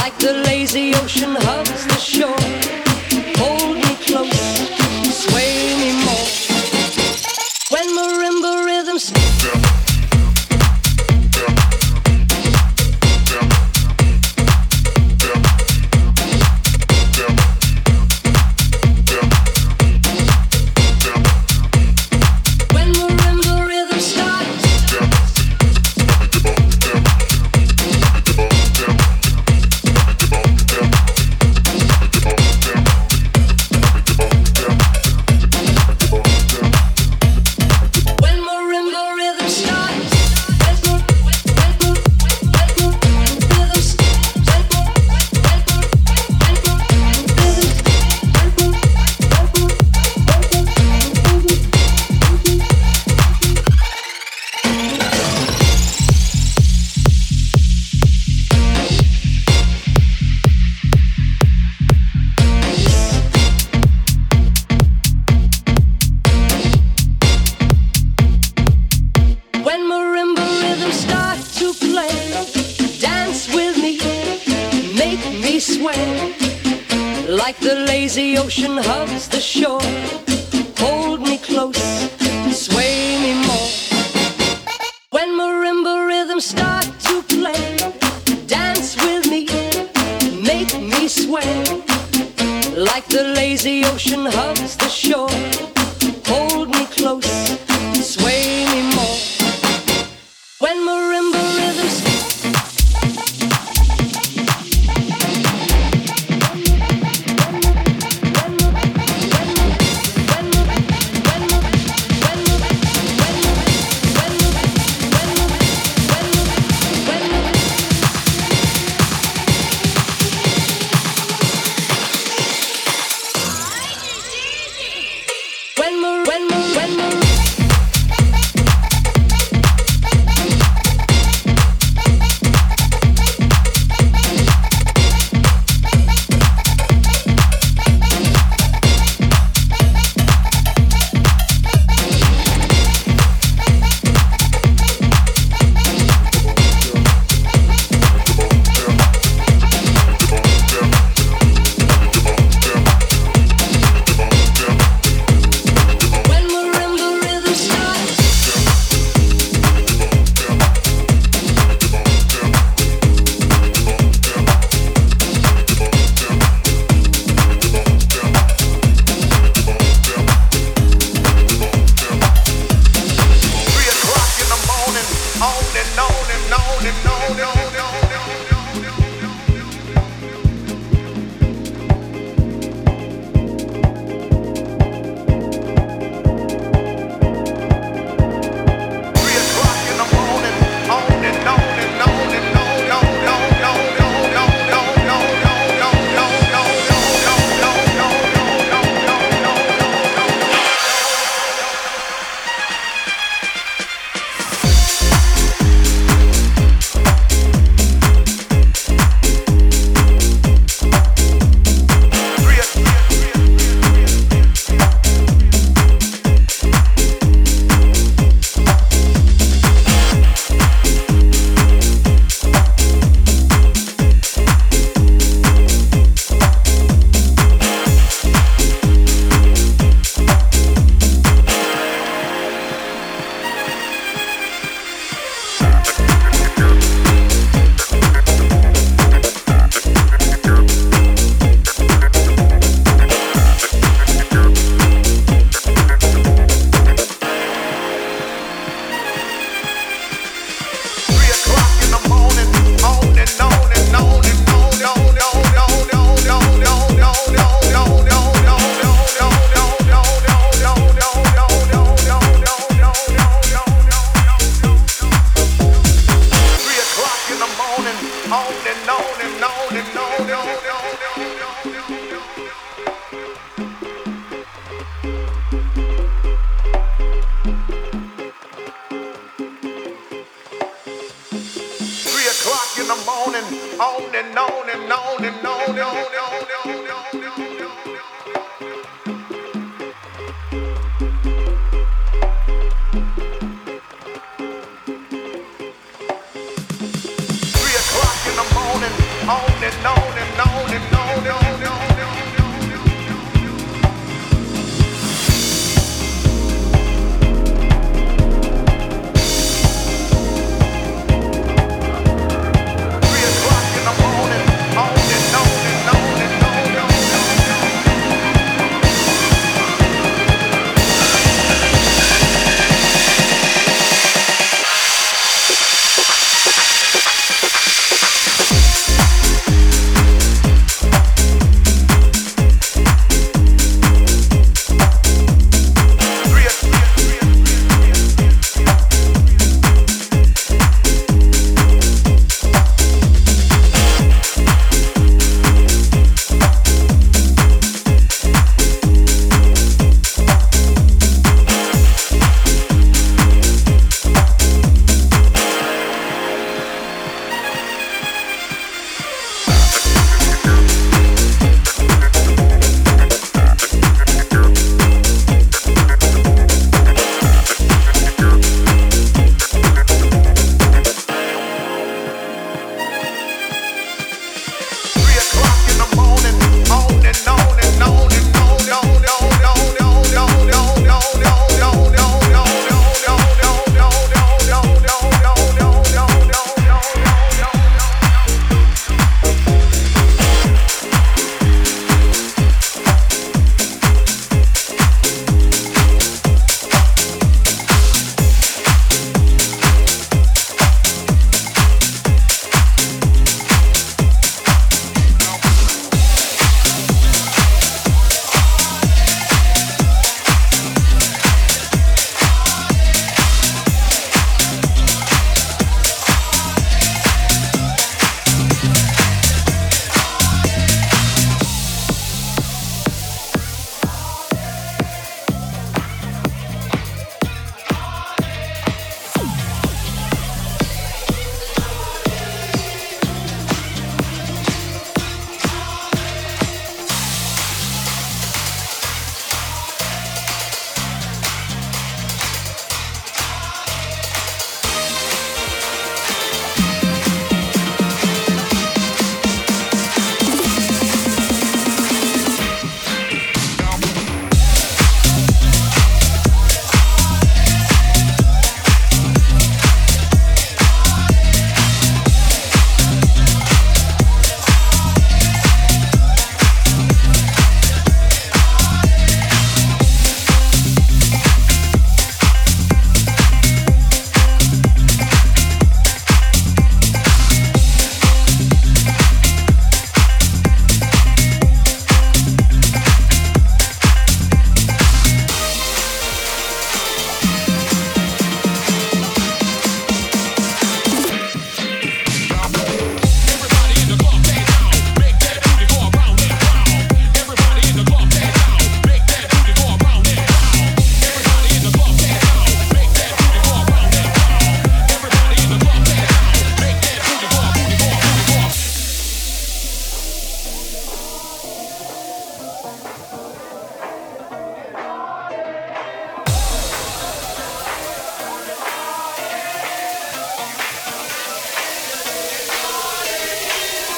Like the lazy ocean hugs the shore.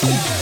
Peace.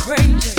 stranger